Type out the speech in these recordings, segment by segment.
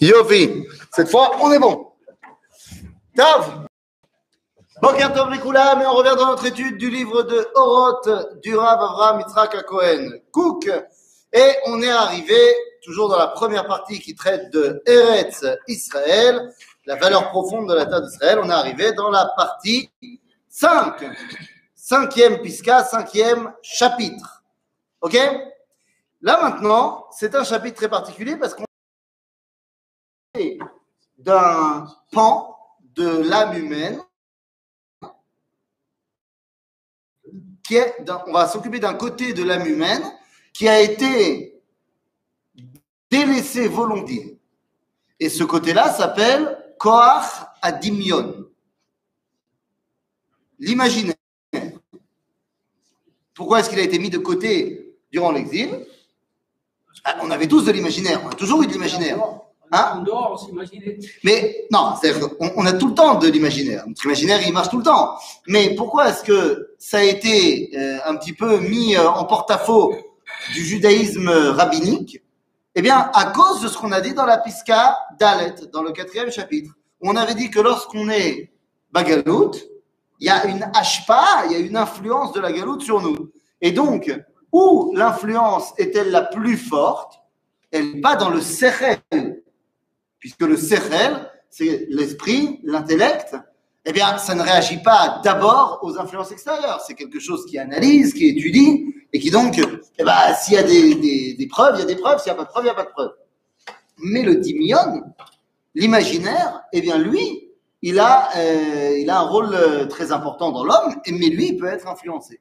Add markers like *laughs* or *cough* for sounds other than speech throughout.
Yofi, cette fois, on est bon. Tav Boker Tov Likula, mais on revient dans notre étude du livre de Oroth du Rav Avraham Yitzhak Cook. Et on est arrivé, toujours dans la première partie qui traite de Eretz Israël, la valeur profonde de la terre d'Israël. On est arrivé dans la partie 5, cinquième pisca, cinquième chapitre. Ok? Là maintenant, c'est un chapitre très particulier parce qu'on d'un pan de l'âme humaine qui on va s'occuper d'un côté de l'âme humaine qui a été délaissé volontiers. Et ce côté-là s'appelle Koach Adimion. L'imaginaire. Pourquoi est-ce qu'il a été mis de côté durant l'exil? Ah, On avait tous de l'imaginaire, on a toujours eu de l'imaginaire. Hein Mais non, on, on, a tout le temps de l'imaginaire. Notre imaginaire, il marche tout le temps. Mais pourquoi est-ce que ça a été euh, un petit peu mis euh, en porte-à-faux du judaïsme rabbinique? Eh bien, à cause de ce qu'on a dit dans la Pisca d'Alet, dans le quatrième chapitre. On avait dit que lorsqu'on est bagalout, il y a une hashpa, il y a une influence de la galoute sur nous. Et donc, où l'influence est-elle la plus forte? Elle n'est pas dans le sechel, puisque le sechel, c'est l'esprit, l'intellect, eh bien, ça ne réagit pas d'abord aux influences extérieures. C'est quelque chose qui analyse, qui étudie, et qui donc, eh ben, s'il y a des, des, preuves, il y a des preuves, s'il n'y a pas de preuves, il n'y a pas de preuves. Mais le dimion, l'imaginaire, eh bien, lui, il a, euh, il a un rôle euh, très important dans l'homme, mais lui, il peut être influencé.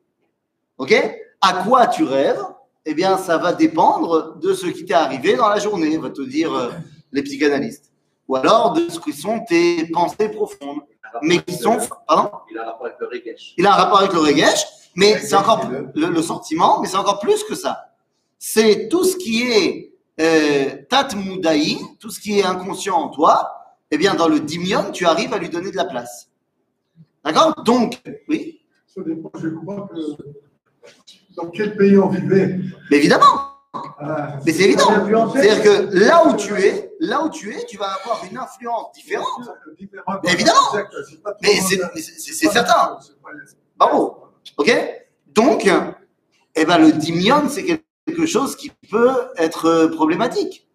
OK? À quoi tu rêves? Eh bien, ça va dépendre de ce qui t'est arrivé dans la journée, va te dire euh, les psychanalystes. Ou alors de ce qui sont tes pensées profondes. Mais qui sont. Pardon Il a un rapport avec le regesh. Il a un rapport avec le regesh, mais c'est encore le, le, sentiment, mais c'est encore plus que ça. C'est tout ce qui est euh, tout ce qui est inconscient en toi. Eh bien, dans le dimion, tu arrives à lui donner de la place. D'accord? Donc, oui Ça dépend, je crois que. Dans quel pays on vivait Mais évidemment mais c'est évident. C'est-à-dire que là où tu es, là où tu es, tu vas avoir une influence différente. évidemment. Mais c'est certain. Bravo. OK Donc, eh ben, le dimion, c'est quelque chose qui peut être problématique.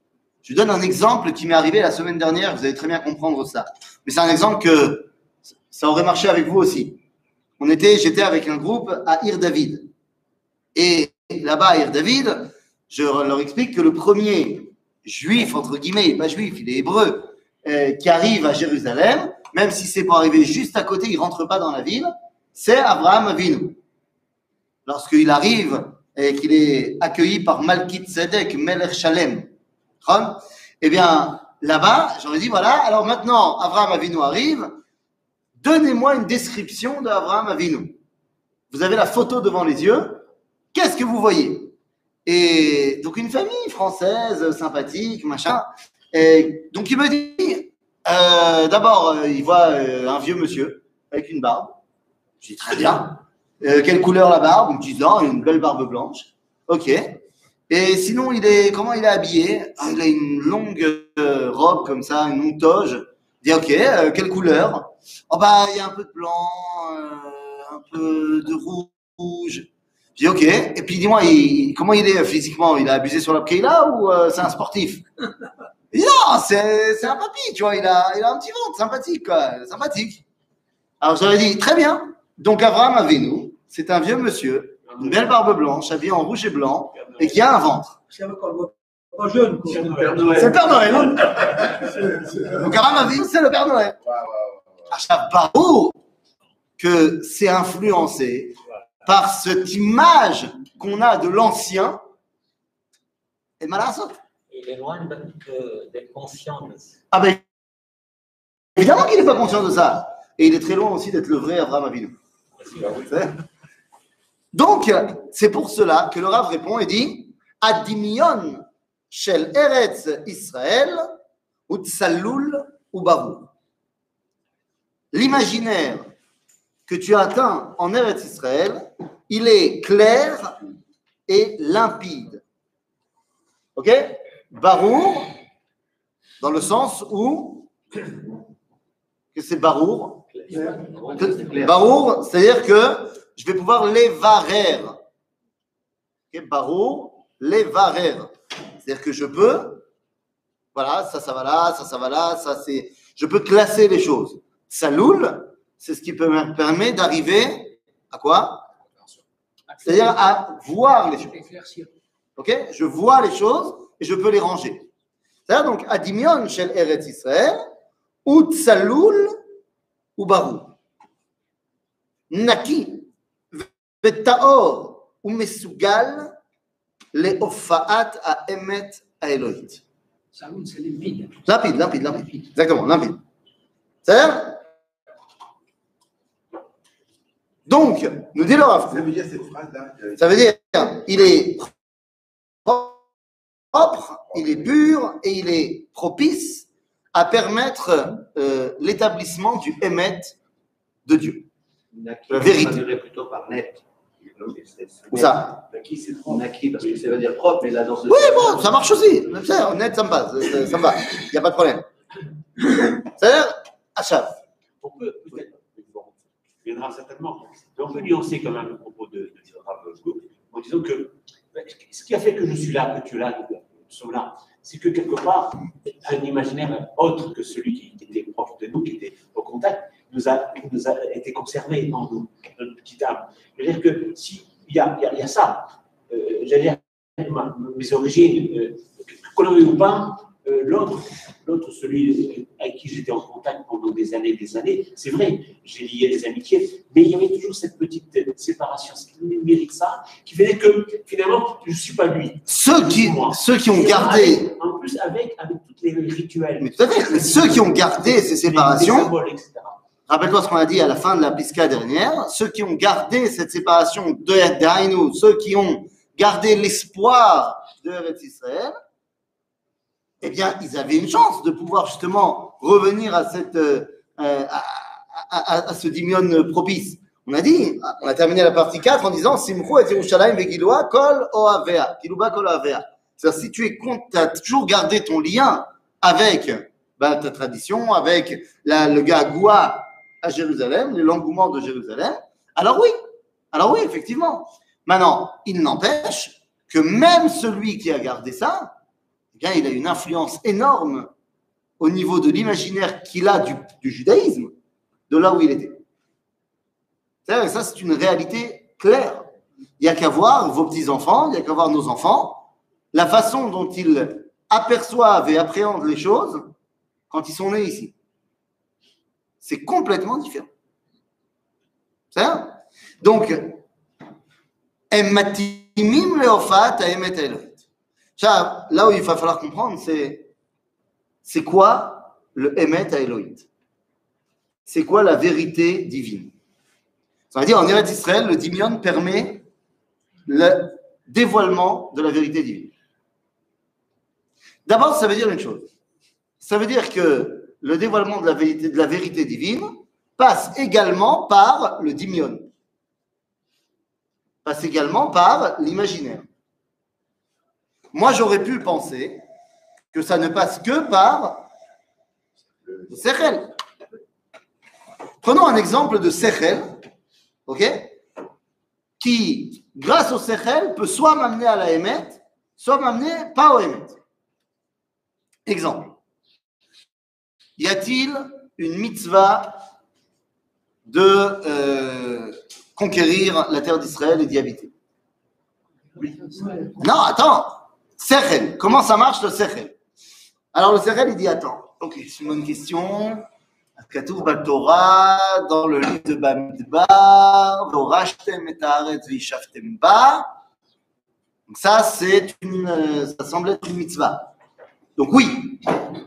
Je donne un exemple qui m'est arrivé la semaine dernière, vous allez très bien comprendre ça. Mais c'est un exemple que ça aurait marché avec vous aussi. On était, j'étais avec un groupe à Ir David. Et là-bas, à Ir David, je leur explique que le premier juif, entre guillemets, pas juif, il est hébreu, euh, qui arrive à Jérusalem, même si c'est pour arriver juste à côté, il rentre pas dans la ville, c'est Abraham Avinu. Lorsqu'il arrive et qu'il est accueilli par Malkit Zedek, Melech Shalem, eh bien, là-bas, j'aurais dit, voilà, alors maintenant, Abraham Avinu arrive, donnez-moi une description d'Abraham Avinu. Vous avez la photo devant les yeux, qu'est-ce que vous voyez? Et donc une famille française, sympathique, machin. Et donc il me dit, euh, d'abord, euh, il voit euh, un vieux monsieur avec une barbe. Je dis très bien. quelle couleur la barbe? Il me dit non, une belle barbe blanche. Ok. Et sinon, il est comment il est habillé? Ah, Il a une longue robe comme ça, une longue toge. Je dis ok, quelle couleur? Oh bah il y a un peu de blanc, un peu de rouge. Je dis, OK. Et puis, dis-moi, comment il est physiquement? Il a abusé sur la là ou euh, c'est un sportif? Il dit, non, c'est un papy, tu vois. Il a, il a un petit ventre, sympathique, quoi. Sympathique. Alors, j'aurais dit, très bien. Donc, Abraham nous, c'est un vieux monsieur, une belle barbe blanche, habillé en rouge et blanc, et qui a un ventre. C'est le Père Noël. C'est le Père Noël. Hein. Donc, Abraham Avinu, c'est le Père Noël. À barreau que c'est influencé par cette image qu'on a de l'ancien, et Malassot. Il est loin d'être conscient de ça. Ah ben, évidemment qu'il n'est pas conscient de ça. Et il est très loin aussi d'être le vrai Abraham Avinu. Donc, c'est pour cela que le Rav répond et dit Adimion shel Eretz Israël, Utsallul Ubaru. L'imaginaire que tu as atteint en Eretz Israël, il est clair et limpide. Ok? Barour, Dans le sens où que c'est barour? Barour, c'est-à-dire que je vais pouvoir les varer. Okay, barour, les varer. C'est-à-dire que je peux, voilà, ça, ça va là, ça, ça va là, ça, c'est. Je peux classer les choses. Saloul, c'est ce qui me permet d'arriver à quoi? C'est-à-dire à voir les choses. Ok? Je vois les choses et je peux les ranger. C'est-à-dire donc, Adimion shel Eretz Israël, ou Tsaloul ou Barou. Naki, Vetaor, ou Mesugal, le Ofaat à Emet à Elohit. Tsaloul, c'est limpide. Limpide. Exactement, limpide. C'est-à-dire Donc, nous dit le Rav Ça veut dire cette phrase-là. Ça veut dire, il est propre, il est pur et il est propice à permettre euh, l'établissement du émet de Dieu. La vérité. on plutôt par net. Ou ça Naki, c'est. Naki, parce que ça veut dire propre, mais là, dans ce Oui, bon, ça marche aussi. Ça, honnête, ça me passe. Ça, ça me va. Il n'y a pas de problème. C'est-à-dire, Achav. Peut-être, il viendra certainement, mais on peut nuancer quand même le propos de, de Kook en disant que ben, ce qui a fait que je suis là, que tu es là, que nous sommes là, c'est que quelque part, un imaginaire autre que celui qui était proche de nous, qui était au contact, nous a, nous été conservé dans nos- notre petite âme. Je veux dire que si il y a, ça, euh, j'allais dire, mes origines, euh, veuille ou pas, euh, l'autre, l'autre, celui avec qui j'étais en contact pendant des années et des années, c'est vrai, j'ai lié des amitiés, mais il y avait toujours cette petite séparation, ce qui mérite ça, qui faisait que finalement, je ne suis pas lui. Ceux qui, ceux qui ont gardé, En plus, avec, avec tous les rituels. mais tout à fait, ceux qui ont gardé ces séparations. Rappelle-toi ce qu'on a dit à la fin de la pisca dernière. Ceux qui ont gardé cette séparation de d'Aïnou, ceux qui ont gardé l'espoir de Israël, eh bien, ils avaient une chance de pouvoir justement revenir à cette, euh, à, ce dimion propice. On a dit, on a terminé la partie 4 en disant Simchu et Yerushalayim vegiloa kol oavea, kiluba kol oavea. C'est-à-dire, si tu es as toujours gardé ton lien avec ben, ta tradition, avec la, le gagoua à Jérusalem, l'engouement de Jérusalem, alors oui, alors oui, effectivement. Maintenant, il n'empêche que même celui qui a gardé ça, il a une influence énorme au niveau de l'imaginaire qu'il a du, judaïsme, de là où il était. Ça, c'est une réalité claire. Il n'y a qu'à voir vos petits-enfants, il n'y a qu'à voir nos enfants, la façon dont ils aperçoivent et appréhendent les choses quand ils sont nés ici. C'est complètement différent. C'est Donc, Emmatimim leofat Là où il va falloir comprendre, c'est c'est quoi le Emet Elohit C'est quoi la vérité divine? Ça veut dire en Eretz Israël, le Dimion permet le dévoilement de la vérité divine. D'abord, ça veut dire une chose. Ça veut dire que le dévoilement de la vérité, de la vérité divine passe également par le Dimion. Passe également par l'imaginaire. Moi, j'aurais pu penser que ça ne passe que par le Sechel. Prenons un exemple de Sechel, ok Qui, grâce au Sechel, peut soit m'amener à la Emet, soit m'amener pas au Emet. Exemple. Y a-t-il une mitzvah de euh, conquérir la terre d'Israël et d'y habiter? Non, attends. Sechel. Comment ça marche le Sechel Alors le Sechel, il dit attends. Ok, c'est une bonne question. Torah, dans le livre de Bamidbar. Donc ça, c'est une, euh, ça semble être une mitzvah. Donc oui.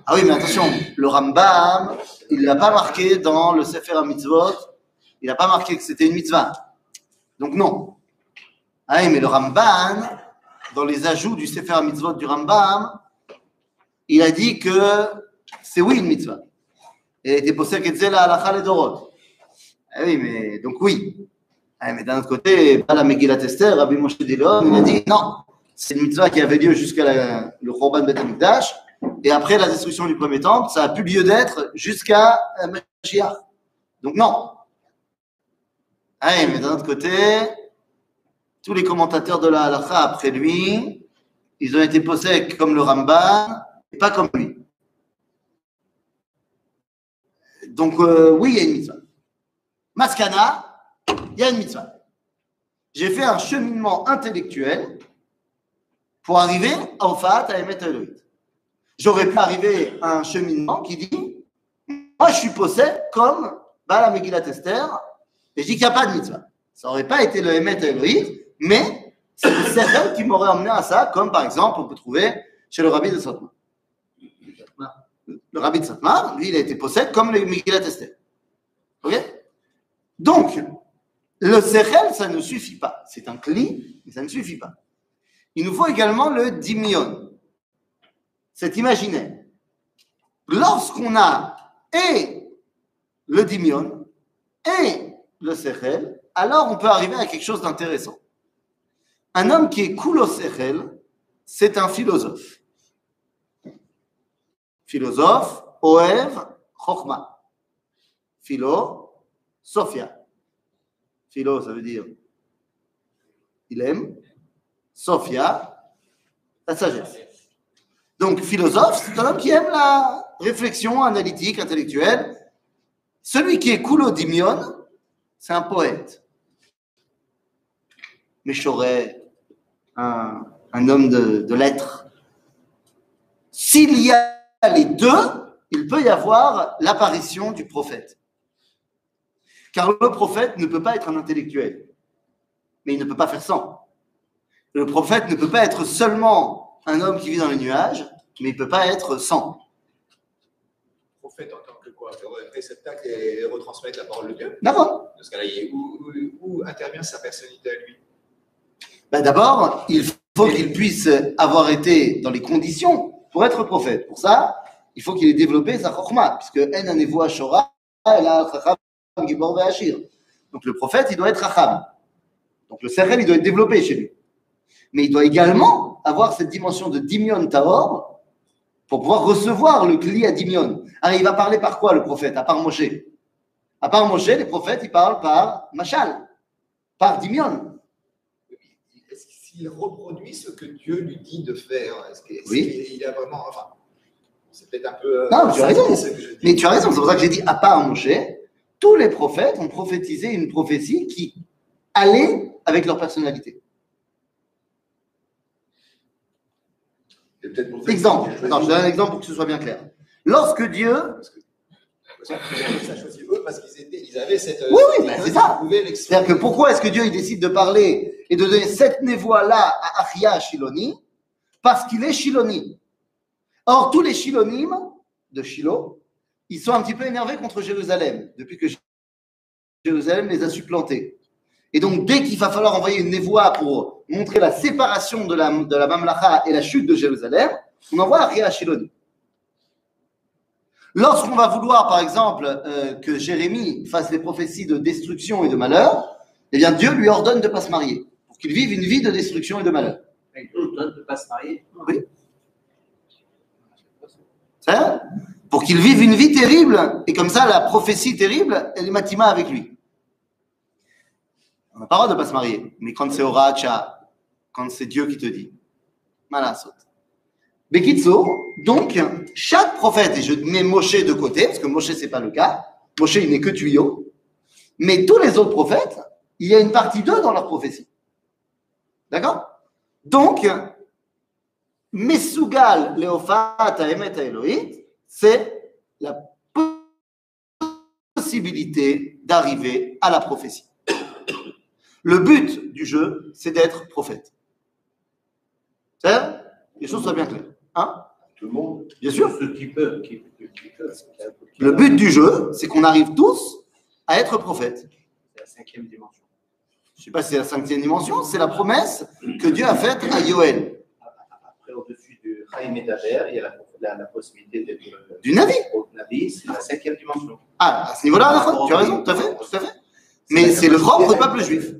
Ah oui, mais attention, le Rambam, il l'a pas marqué dans le Sefer HaMitzvot. Il n'a pas marqué que c'était une mitzvah. Donc non. Ah oui, mais le Ramban, dans les ajouts du Sefer HaMitzvot du Rambam, il a dit que c'est oui une mitzvah. Et était posé que c'est la halakha les dorot. Ah oui, mais donc oui. Ah, mais d'un autre côté, pas la Megillat Esther, Rabbi Moshe Dilon, il a dit non, c'est une mitzvah qui avait lieu jusqu'à le Khorban Bet HaMikdash, et après la destruction du premier temple, ça a plus lieu d'être jusqu'à Mashiach. Donc non. Allez, mais d'un autre côté, tous les commentateurs de la halakha après lui, ils ont été posés comme le Ramban, et pas comme lui. Donc euh, oui, il y a une mitzvah. Maskana, il y a une mitzvah. J'ai fait un cheminement intellectuel pour arriver à Ofat, à Emet Elohim. J'aurais pu arriver à un cheminement qui dit Moi, je suis possède comme Bala Megillat Esther, et je dis qu'il n'y a pas de mitzvah. Ça n'aurait pas été le Emet mais c'est le Sechel qui m'aurait emmené à ça, comme par exemple, on peut trouver chez le rabbi de Satmar. Le rabbi de Satmar, lui, il a été possède comme le Esther. Ok? Donc, le Sechel, ça ne suffit pas. C'est un cli, mais ça ne suffit pas. Il nous faut également le dimion. C'est imaginaire. Lorsqu'on a et le dimion et le sechel, alors on peut arriver à quelque chose d'intéressant. Un homme qui est cool au sechel, c'est un philosophe. Philosophe, oev, chokma. Philo, sophia. Philo, ça veut dire il aime. Sophia, la sagesse. Donc, philosophe, c'est un homme qui aime la réflexion analytique, intellectuelle. Celui qui est Dimion, c'est un poète. Méchoret, un, un homme de, de lettres. S'il y a les deux, il peut y avoir l'apparition du prophète. Car le prophète ne peut pas être un intellectuel, mais il ne peut pas faire sans. Le prophète ne peut pas être seulement un homme qui vit dans les nuages, mais il ne peut pas être sans. Prophète en tant que quoi? Réceptacle et retransmettre la parole de Dieu? D'accord. Dans ce cas-là, où, où, où, intervient sa personnalité à lui? Ben D'abord, il faut qu'il puisse avoir été dans les conditions pour être prophète. Pour ça, il faut qu'il ait développé sa chorma, puisque En Anevoa elle a Chacham Gibor Ve'ashir. Donc le prophète, il doit être Chacham. Donc le Sechel, il doit être développé chez lui mais il doit également avoir cette dimension de Dimion Taor pour pouvoir recevoir le Kli à Dimion. Alors, il va parler par quoi le prophète, à part Moshe? À part Moshe, les prophètes, ils parlent par Machal, par Dimion. Qu'il reproduit ce que Dieu lui dit de faire Est-ce qu'il oui. il a vraiment. Enfin, c'est peut-être un peu. Non, tu as raison. Mais tu as raison, c'est pour ça que j'ai dit à part Moshe, tous les prophètes ont prophétisé une prophétie qui allait avec leur personnalité. Exemple. Non, je donne un exemple pour que ce soit bien clair. Lorsque Dieu. parce qu'ils avaient cette. Oui, oui, ben c'est ça. C'est-à-dire que pourquoi est-ce que Dieu il décide de parler et de donner cette névoie-là à Achia Shiloni Parce qu'il est Shiloni. Or, tous les Shilonim de Shiloh, ils sont un petit peu énervés contre Jérusalem, depuis que Jérusalem les a supplantés. Et donc, dès qu'il va falloir envoyer une névoie pour montrer la séparation de la, de la Mamlacha et la chute de Jérusalem, on envoie Aria Shiloni. Lorsqu'on va vouloir, par exemple, euh, que Jérémie fasse des prophéties de destruction et de malheur, eh bien, Dieu lui ordonne de ne pas se marier, pour qu'il vive une vie de destruction et de malheur. Ne pas se marier Oui. Hein? Pour qu'il vive une vie terrible, et comme ça, la prophétie terrible, elle est matima avec lui. On n'a pas le droit de ne pas se marier. Mais quand c'est Oracha, quand c'est Dieu qui te dit, Malasot. Bekitso, donc, chaque prophète, et je mets Moshe de côté, parce que Moshe, ce n'est pas le cas, Moshe, il n'est que tuyau, mais tous les autres prophètes, il y a une partie d'eux dans leur prophétie. D'accord? Donc, Mesugal Leofat Emet Elohit, c'est la possibilité d'arriver à la prophétie. Le but du jeu, c'est d'être prophète. C'est les choses soient bien claires. Hein? Tout le monde. Bien sûr. Ceux qui peuvent. Qui, Le but du jeu, c'est qu'on arrive tous à être prophète. C'est la cinquième dimension. Je ne sais pas si c'est la cinquième dimension, c'est la promesse que Dieu a faite à Yoel. Après, au-dessus du Chaim et d'Aber, il y a la, la, la possibilité d'être. Du Navi. Navi, c'est la cinquième dimension. Ah, à ce niveau-là, tu as raison, tout à fait, tout à fait. Mais c'est le propre peuple juif.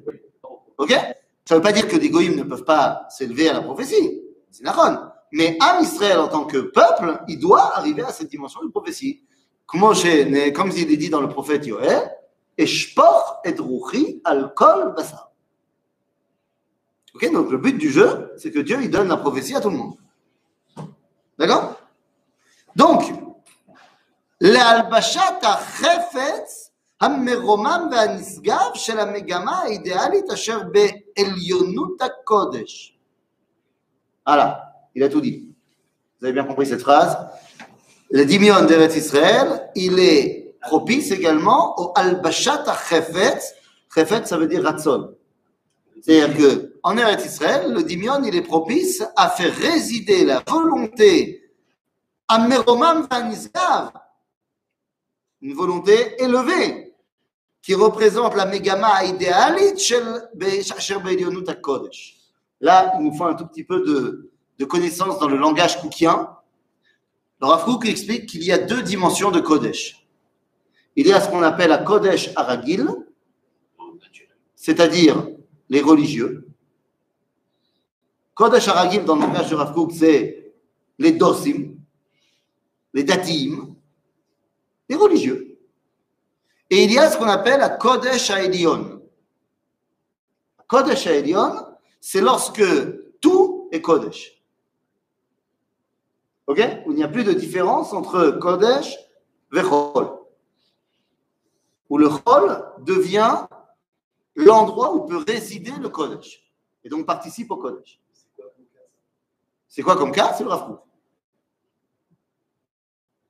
Ok? Ça ne veut pas dire que des goïms ne peuvent pas s'élever à la prophétie. C'est Naron. Mais Am Israël, en tant que peuple, il doit arriver à cette dimension de prophétie. Comme, comme il est dit dans le prophète Yoël, Eshpor et ruchi al kol basar. Ok, donc le but du jeu, c'est que Dieu il donne la prophétie à tout le monde. D'accord Donc, להלבשת החפץ המרומם והנשגב של המגמה האידיאלית אשר בעליונות הקודש. Voilà, il a tout dit. Vous avez bien compris cette phrase. Le dimion d'Eretz Israël, il est propice également au albashat chefetz. Chefetz, ça veut dire ratson. C'est-à-dire que en Eretz Israël, le dimion, il est propice à faire résider la volonté Ameromam Vanizgav, une volonté élevée qui représente la mégama idéalite shel be- asher be'elionut HaKodesh. Là, il nous faut un tout petit peu de, de connaissance dans le langage koukien. Le Rav Kook explique qu'il y a deux dimensions de Kodesh. Il y a ce qu'on appelle la Kodesh Aragil, c'est-à-dire les religieux. Kodesh Aragil, dans le langage de Rav c'est les dosim, les datim, les religieux. Et il y a ce qu'on appelle la Kodesh Haelion. Kodesh Haelion, c'est lorsque tout est Kodesh. Ok? Il n'y a plus de différence entre Kodesh et Chol. Où le Chol devient l'endroit où peut résider le Kodesh. Et donc participe au Kodesh. C'est quoi comme cas? C'est le Rav.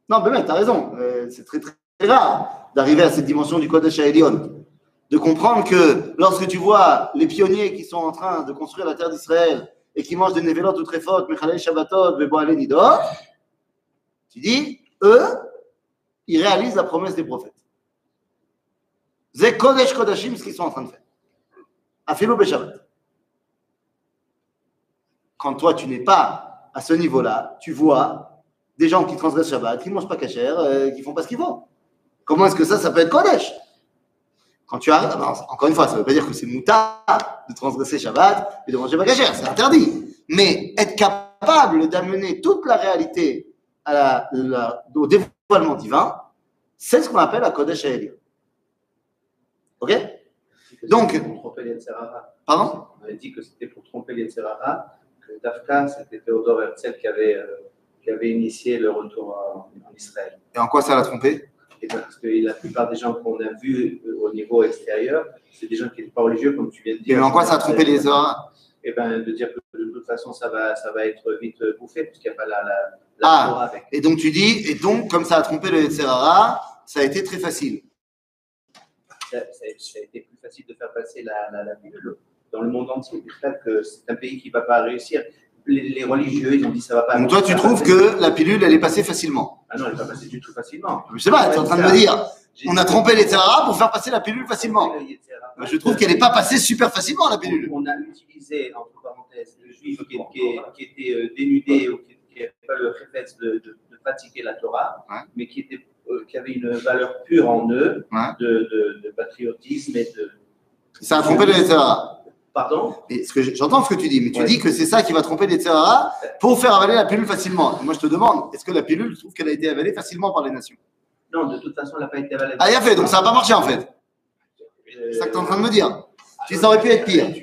Non, mais tu as raison. Euh, c'est très, très rare d'arriver à cette dimension du Kodesh Elion. De comprendre que lorsque tu vois les pionniers qui sont en train de construire la terre d'Israël et qui mangent des Nevelot ou Trefot, Mechalei Shabbatot, Beboale Nidot, tu dis, eux, ils réalisent la promesse des prophètes. C'est Kodesh Kodashim ce qu'ils sont en train de faire. Afilo. Quand toi, tu n'es pas à ce niveau-là, tu vois des gens qui transgressent Shabbat, qui ne mangent pas cachère, euh, qui font pas ce qu'ils font. Comment est-ce que ça, ça peut être Kodesh? Quand tu arrives, encore une fois, ça ne veut pas dire que c'est moutard de transgresser Shabbat et de manger pas cachère, c'est interdit. Mais être capable d'amener toute la réalité à au dévoilement divin, c'est ce qu'on appelle la Kodesh Haelion. Ok Donc- Pour tromper Yetzirah. Pardon On avait dit que c'était pour tromper les Yetzirah, que Dafka, c'était Théodore Herzl qui avait, euh, qui avait initié le retour en, en Israël. Et en quoi ça l'a trompé? Et parce que la plupart des gens qu'on a vus euh, au niveau extérieur, c'est des gens qui n'étaient pas religieux, comme tu viens de Et dire. en quoi ça a trompé les Zohar Eh ben, de dire que de toute façon, ça va, ça va être vite bouffé, puisqu'il n'y a pas la, la, la Ah. Avec. Et donc tu dis, et donc comme ça a trompé le Yetzirah, ça a été très facile. Ça, ça- ça a été plus facile de faire passer la, la, la pilule dans le monde entier. J'espère que c'est un pays qui ne va pas réussir. Les, les religieux, ils ont dit ça va pas. Donc toi, tu trouves que la pilule, elle est passée facilement? Ah non, elle n'est pas passée du tout facilement. Je sais pas, tu es en train de me dire, on a trompé les Yetzirah pour faire passer la pilule facilement. Je trouve qu'elle n'est pas passée super facilement, la pilule. On a utilisé, entre parenthèses, le juif qui, qui- qui était euh, dénudé ou qui n'avait pas le réflexe de, de- de pratiquer la Torah, Ouais. mais qui, était, qui avait une valeur pure en eux Ouais. de, de- de patriotisme et de. Ça a trompé les Yetzirah. Pardon j'entends ce que tu dis, mais tu Ouais. dis que c'est ça qui va tromper les Yetzirah pour faire avaler la pilule facilement. Et moi, je te demande, est-ce que la pilule, tu trouves qu'elle a été avalée facilement par les nations? Non, de toute façon, elle n'a pas été avalée. Ah, il a fait, donc ça n'a pas marché en fait. Euh, C'est ça que tu es en train de me dire. Si ça aurait pu être pire. Qui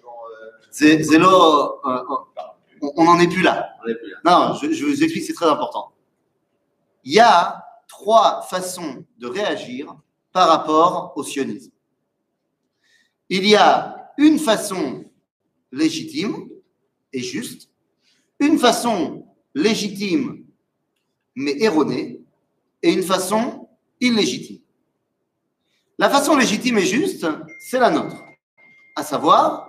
vont. euh, C'est euh, on- n'en est plus là. on n'est plus là. Non, je, je vous explique, c'est très important. Il y a trois façons de réagir par rapport au sionisme. Il y a une façon légitime et juste, une façon légitime mais erronée, et une façon illégitime. La façon légitime et juste, c'est la nôtre, à savoir,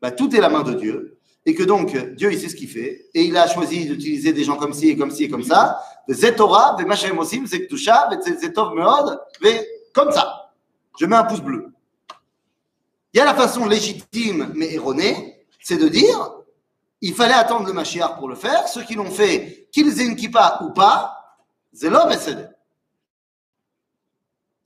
bah, tout est la main de Dieu, et que donc Dieu il sait ce qu'il fait. Et il a choisi d'utiliser des gens comme ci et comme ci et comme ça. Machem Osim c'est Ktusha c'est Tov Meod comme ça. Je mets un pouce bleu. Il y a la façon légitime mais erronée c'est de dire il fallait attendre le Mashiach pour le faire. Ceux qui l'ont fait qu'ils aient une kippa ou pas et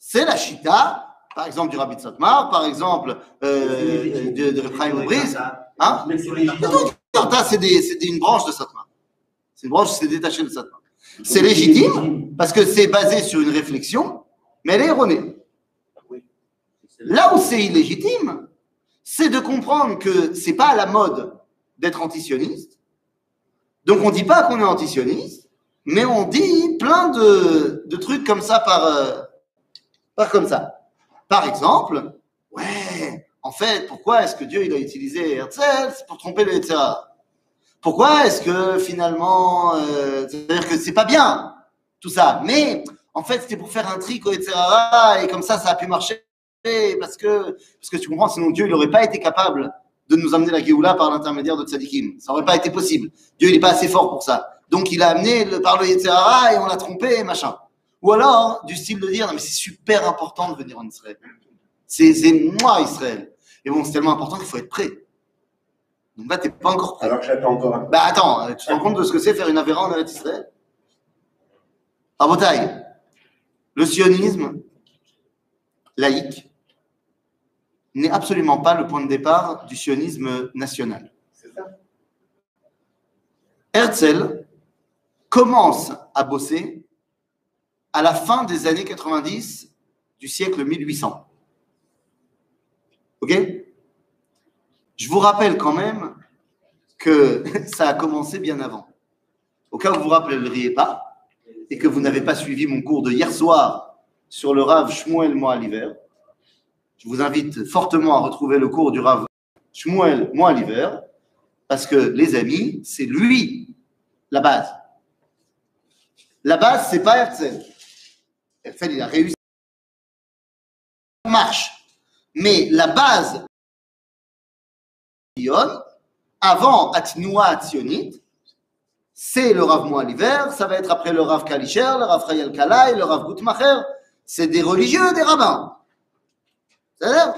c'est la Shita par exemple du Rabbi Tzatmar par exemple euh, de, de Briz Hein c'est une branche de Satmar. C'est une branche, c'est détaché de Satmar. C'est légitime parce que c'est basé sur une réflexion, mais elle est erronée. Là où c'est illégitime, c'est de comprendre que c'est pas à la mode d'être antisioniste. Donc on dit pas qu'on est antisioniste, mais on dit plein de, de trucs comme ça par, euh, par comme ça. Par exemple, ouais, en fait, pourquoi est-ce que Dieu il a utilisé Herzl? Pour tromper le etc. Pourquoi est-ce que finalement, euh, c'est-à-dire que c'est pas bien tout ça, mais en fait c'était pour faire un trick, etc. Et comme ça, ça a pu marcher parce que, parce que tu comprends, sinon Dieu, il n'aurait pas été capable de nous amener la Géoula par l'intermédiaire de Tzadikim. Ça n'aurait pas été possible. Dieu, il n'est pas assez fort pour ça. Donc, il a amené le, par le Yetzirah et on l'a trompé, machin. Ou alors, du style de dire, non, mais c'est super important de venir en Israël. C'est moi, Israël. Et bon, c'est tellement important qu'il faut être prêt. Donc là, t'es pas encore prêt. Alors que j'attends encore un peu. Bah attends, tu te rends compte de ce que c'est faire une avéra en Eretz Israël? Rabotaï, le sionisme laïque n'est absolument pas le point de départ du sionisme national. C'est ça. Herzl commence à bosser à la fin des années 90 du siècle 1800. Ok? Je vous rappelle quand même que *laughs* ça a commencé bien avant. Au cas où vous vous rappelleriez pas et que vous n'avez pas suivi mon cours de hier soir sur le Rav Shmuel Moaliver, je vous invite fortement à retrouver le cours du Rav Shmuel Moaliver parce que les amis, c'est lui la base. La base, c'est pas Herzl. Herzl, il a réussi. Ça marche. Mais la base, avant Atnoua Atzionit, c'est le Rav Moaliver, ça va être après le Rav Kalisher, le Rav Chayel Kalai, le Rav Gutmacher. C'est des religieux, des rabbins. C'est-à-dire,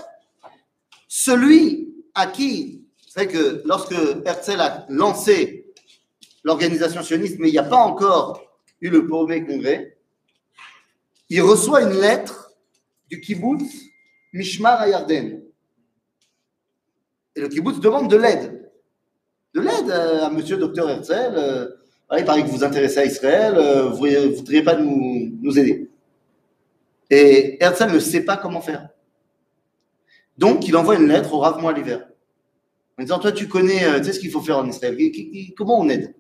celui à qui, vous savez que lorsque Herzl a lancé l'organisation sioniste, mais il n'y a pas encore eu le premier congrès, il reçoit une lettre du kibbutz Mishmar à. Et le kibbutz demande de l'aide. De l'aide euh, à monsieur docteur Herzl. euh, voilà, il paraît que vous vous intéressez à Israël, euh, vous ne voudriez pas nous, aider. Et Herzl ne sait pas comment faire. Donc, il envoie une lettre au Rav Moaliver. En disant, toi, tu connais, tu sais ce qu'il faut faire en Israël. Comment on aide?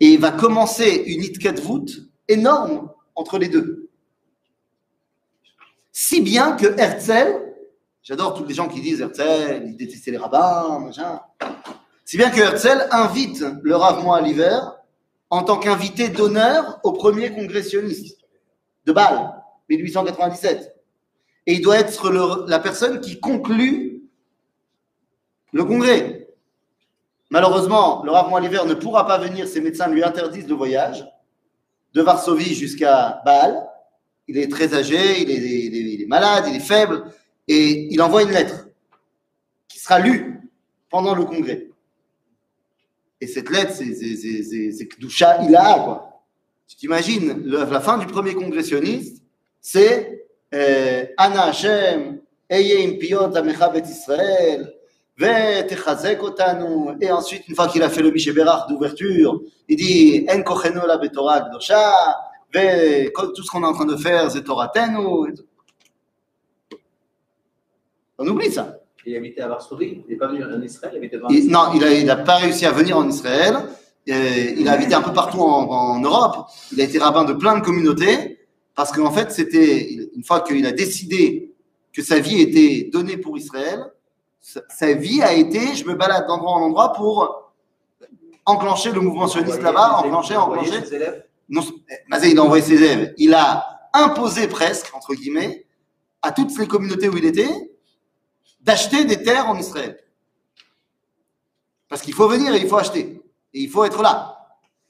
Et il va commencer une voûte énorme entre les deux. Si bien que Herzl, j'adore tous les gens qui disent Herzl, il détestait les rabbins, machin. Si bien que Herzl invite le Rav Moaliver en tant qu'invité d'honneur au premier congrès sioniste de Bâle, 1897. Et il doit être la personne qui conclut le congrès. Malheureusement, le Rav Moaliver ne pourra pas venir, ses médecins lui interdisent le voyage de Varsovie jusqu'à Bâle il est très âgé, il est, malade, il est faible, et il envoie une lettre qui sera lue pendant le congrès. Et cette lettre, c'est Kdusha Ilaha, quoi. Tu t'imagines, la fin du premier congressionniste, c'est euh, Anna Hashem, Eyem Piyot Amechabet Israël, Otanu. Et ensuite, une fois qu'il a fait le Bishé d'ouverture, il dit En la Betorah Kdusha, tout ce qu'on est en train de faire, c'est tout. On oublie ça. Il habitait à Varsovie, il n'est pas venu en Israël, il habitait à Il- non, il n'a a pas réussi à venir en Israël. Il a habité un peu partout en, en Europe. Il a été rabbin de plein de communautés parce qu'en fait, c'était une fois qu'il a décidé que sa vie était donnée pour Israël, sa, sa vie a été je me balade d'endroit en endroit pour enclencher le mouvement sioniste là-bas, enclencher, enclencher. ses élèves. Non, Mazé, il a envoyé ses élèves. Il a imposé presque, entre guillemets, à toutes les communautés où il était, d'acheter des terres en Israël. Parce qu'il faut venir et il faut acheter. Et il faut être là.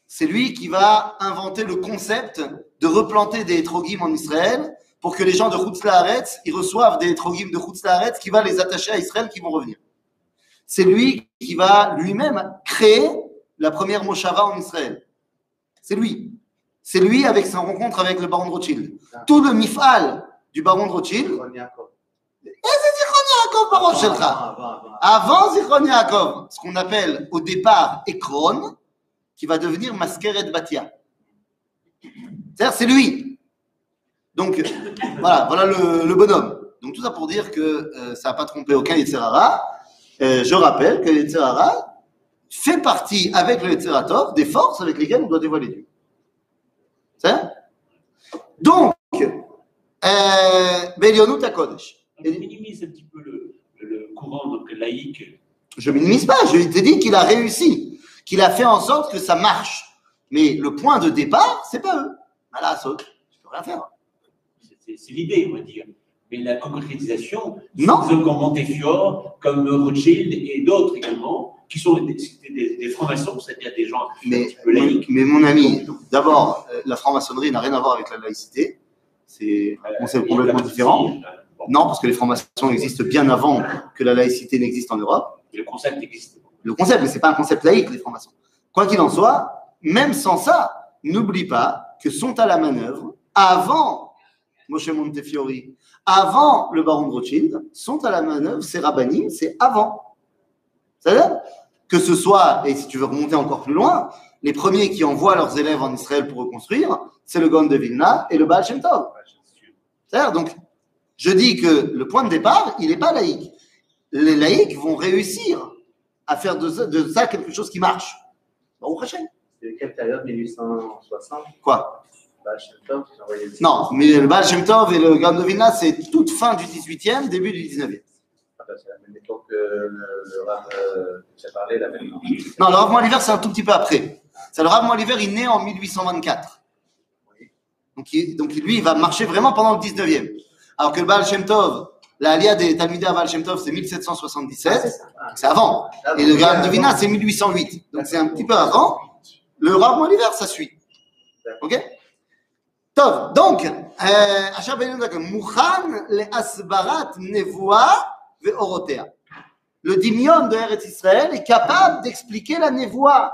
C'est lui qui va inventer le concept de replanter des hétrogim en Israël pour que les gens de Chutz Laaretz, ils reçoivent des hétrogim de Chutz Laaretz qui va les attacher à Israël qui vont revenir. C'est lui qui va lui-même créer la première Moshava en Israël. C'est lui. C'est lui avec sa rencontre avec le baron de Rothschild. Tout le mifal du baron de Rothschild, Yaakov Barosh Shelcha. Avant, Zichron Yaakov, ce qu'on appelle au départ Ekron, qui va devenir Maskeret Batia. C'est-à-dire, c'est lui. Donc, voilà, voilà le, le bonhomme. Donc, tout ça pour dire que euh, ça n'a pas trompé aucun Yetzerara. Euh, je rappelle que Yetzerara fait partie, avec le Yetzeratov, des forces avec lesquelles on doit dévoiler Dieu. Donc, Belionut HaKodesh. On minimise un petit peu le, courant donc, laïque. Je minimise pas, je t'ai dit qu'il a réussi, qu'il a fait en sorte que ça marche. Mais le point de départ, c'est pas eux. Voilà, ça, je peux rien faire. C'est- l'idée, on va dire. Mais la concrétisation, Non. c'est comme Montefiore, comme Rothschild et d'autres également, qui sont des, des, des francs-maçons, c'est-à-dire des gens un Mais, petit peu laïques. mais mon ami, d'abord, euh, la franc-maçonnerie n'a rien à voir avec la laïcité. C'est un concept Euh, complètement et la différent. Euh, Non, parce que les francs-maçons existent bien avant que la laïcité n'existe en Europe. Le concept existe. Le concept, mais c'est pas un concept laïque, les francs-maçons. Quoi qu'il en soit, même sans ça, n'oublie pas que sont à la manœuvre, avant Moshe Montefiore, avant le baron de Rothschild, sont à la manœuvre, c'est rabbinim, c'est avant. C'est-à-dire que ce soit, et si tu veux remonter encore plus loin, les premiers qui envoient leurs élèves en Israël pour reconstruire, c'est le Gaon de Vilna et le Baal Shem Tov. C'est-à-dire, donc, je dis que le point de départ, il n'est pas laïque. Les laïcs vont réussir à faire de ça, de ça quelque chose qui marche. Baruch Hashem. C'est quelle période 1860 Quoi? Bah, Shem Tov, Non, mais le Baal Shem Tov et le Gaon de Vilna, c'est toute fin du 18e, début du 19e c'est la même méthode que le, Rav. Non, le Rav Moliver, c'est un tout petit peu après. Ça, le Rav Moliver, il naît en 1824. Donc, lui, il va marcher vraiment pendant le 19e. Alors que le Baal Shem Tov, la Alia des Talmida Baal Shem Tov, c'est 1777. C'est avant. Et le Garam Divina, c'est 1808. Donc, c'est un petit peu avant. Le Rav Moliver, ça suit. OK? Tov. Donc, Achab euh, ben Mouchan, le Asbarat Nevoa נבואה ואורותיה. Le dimion de Eretz Israël est capable d'expliquer la névoie.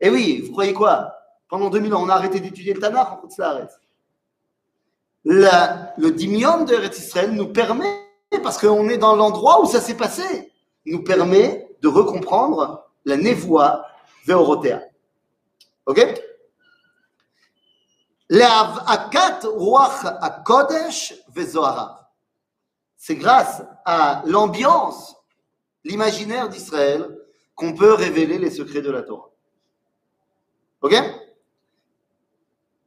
Et oui, vous croyez quoi Pendant 2000 ans, on a arrêté d'étudier le Tanakh en Khutzlaretz. La- Le dimion de Eretz Israël nous permet, parce qu'on est dans l'endroit où ça s'est passé, nous permet de recomprendre la névoie ve'orotea. Ok להבעקת רוח הקודש וזוהריו. C'est grâce à l'ambiance, l'imaginaire d'Israël, qu'on peut révéler les secrets de la Torah. Ok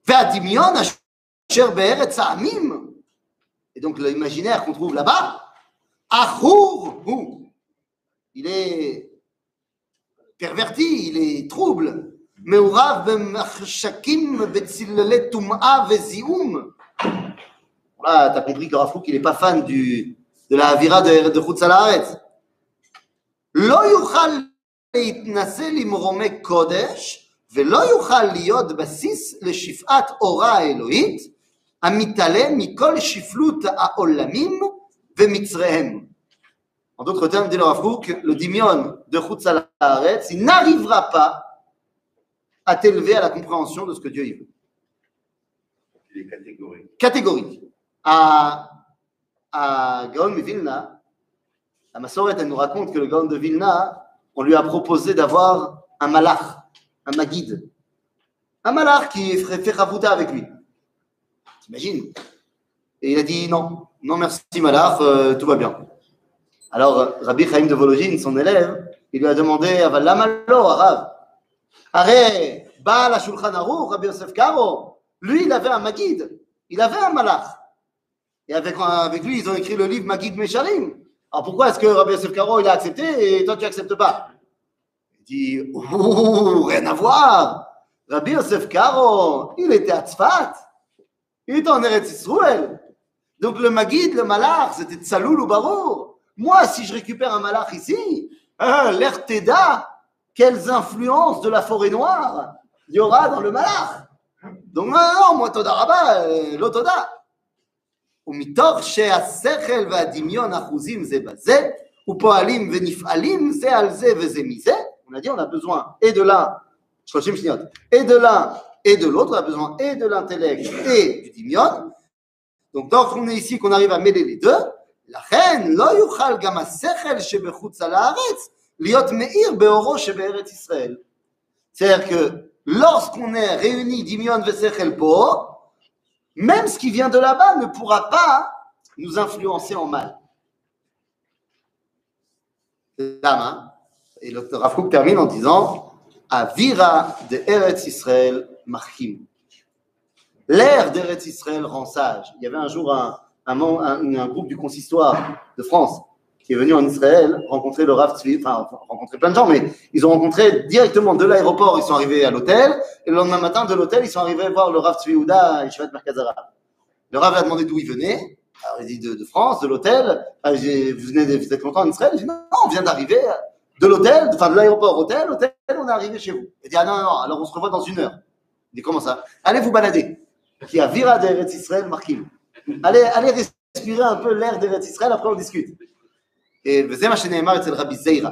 והדמיון אשר בארץ העמים, et donc l'imaginaire qu'on trouve là-bas, אכור הוא. Il est perverti, il est trouble. מעורב במחשקים, בצללי טומאה וזיהום. Là, tu as compris que Rafouk, il n'est pas fan du, de la Avira de, de Chutz Haaretz. לא יוכל להתנסה למרומי קודש, ולא יוכל להיות בסיס לשפעת אורה האלוהית, המתעלם מכל שפלות העולמים ומצריהם. En d'autres termes, dit le Rafouk, le dimion de Chutz Haaretz, il n'arrivera pas à t'élever à la compréhension de ce que Dieu y veut. Il est catégorique. Catégorique. à, à Gaon Vilna, la Massoret, elle nous raconte que le Gaon de Vilna, on lui a proposé d'avoir un malach, un maguide. Un malach qui ferait faire avec lui. T'imagines? Et il a dit non, non merci malach, euh, tout va bien. Alors Rabbi Chaim de Vologine, son élève, il lui a demandé Avalamalo, arabe. Arrête, Baal Shulchan Aruch, Rabbi Yosef Karo? Lui, il avait un maguide, il avait un malach. Et avec, lui, ils ont écrit le livre Magid Mesharim. Alors pourquoi est-ce que Rabbi Yosef Caro, il a accepté et toi, tu n'acceptes pas? Il dit Ouh, rien à voir. Rabbi Yosef Caro, il était à Tzfat. Il était en Eretz Israël. Donc le Magid, le Malach, c'était Tsaloul ou Barour. Moi, si je récupère un Malach ici, hein, l'Erteda, quelles influences de la forêt noire il y aura dans le Malach? Donc, non, non, moi, Toda Rabba, euh, l'Otoda ומתוך שהשכל והדמיון אחוזים זה בזה, ופועלים ונפעלים זה על זה וזה מזה, on a dit on a besoin et de l'un, 30 שניות, et de l'un et de l'autre, on a besoin et de l'intellect et du dimion. Donc lorsqu'on est ici, qu'on arrive à mêler les deux, לכן לא יוכל גם השכל שבחוץ על הארץ להיות מאיר באורו שבארץ ישראל. C'est-à-dire que lorsqu'on est réunis d'Imion Vesechel Po, même ce qui vient de là-bas ne pourra pas nous influencer en mal. Lama. Et le Rav termine en disant Avira de Eretz Israël Machim. L'air d'Eretz Israël rend sage. Il y avait un jour un groupe du consistoire de France qui est venu en Israël rencontrer le Rav Tzvi, enfin rencontrer plein de gens, mais ils ont rencontré directement de l'aéroport, ils sont arrivés à l'hôtel, et le lendemain matin de l'hôtel, ils sont arrivés voir le Rav Tzvi Houda à Yeshivat Merkazara. Le Rav a demandé d'où il venait, alors il dit de, France, de l'hôtel, vous, venez vous êtes content en Israël Il dit non, on vient d'arriver de l'hôtel, enfin de l'aéroport hôtel, hôtel, on est arrivé chez vous. Il dit ah non, non, alors on se revoit dans une heure. Il dit comment ça? Allez vous balader. Qui a Vira d'Eretz Israël Markim. Allez, allez respirer un peu l'air d'Eretz Israël, après on discute. Et וזה מה שנאמר אצל רבי זיירה.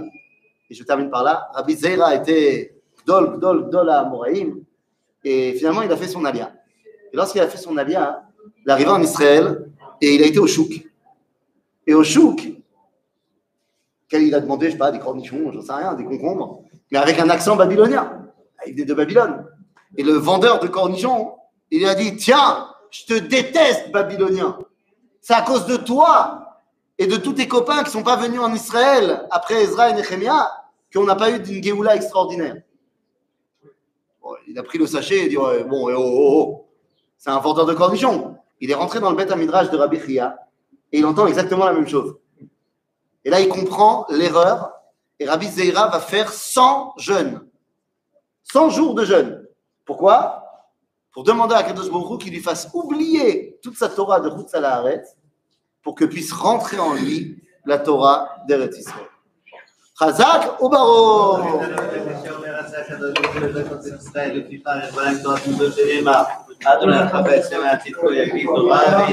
Et je termine par là. Rabbi Zeira était gdol, gdol, gdol à Moraïm. Et finalement, il a fait son alia. Et lorsqu'il a fait son alia, il est arrivé en Israël et il a été au chouk. Et au chouk, quel il a demandé, je sais pas, des cornichons, j'en sais rien, des concombres, mais avec un accent babylonien. Il venait de Babylone. Et le vendeur de cornichons, il a dit Tiens, je te déteste, babylonien. C'est à cause de toi et de tous tes copains qui ne sont pas venus en Israël après Ezra et Nehemiah qu'on n'a pas eu d'une Géoula extraordinaire. Il a pris le sachet et dit ouais, Bon, eh, oh, oh, oh. c'est un vendeur de cornichons. Il est rentré dans le Beth Midrash de Rabbi Chia et il entend exactement la même chose. Et là, il comprend l'erreur et Rabbi Zeira va faire 100 jeûnes. 100 jours de jeûne. Pourquoi? Pour demander à Kadosh Baruch qu'il lui fasse oublier toute sa Torah de Chutz Haaretz pour que puisse rentrer en lui la Torah d'Eretz Israël. Chazak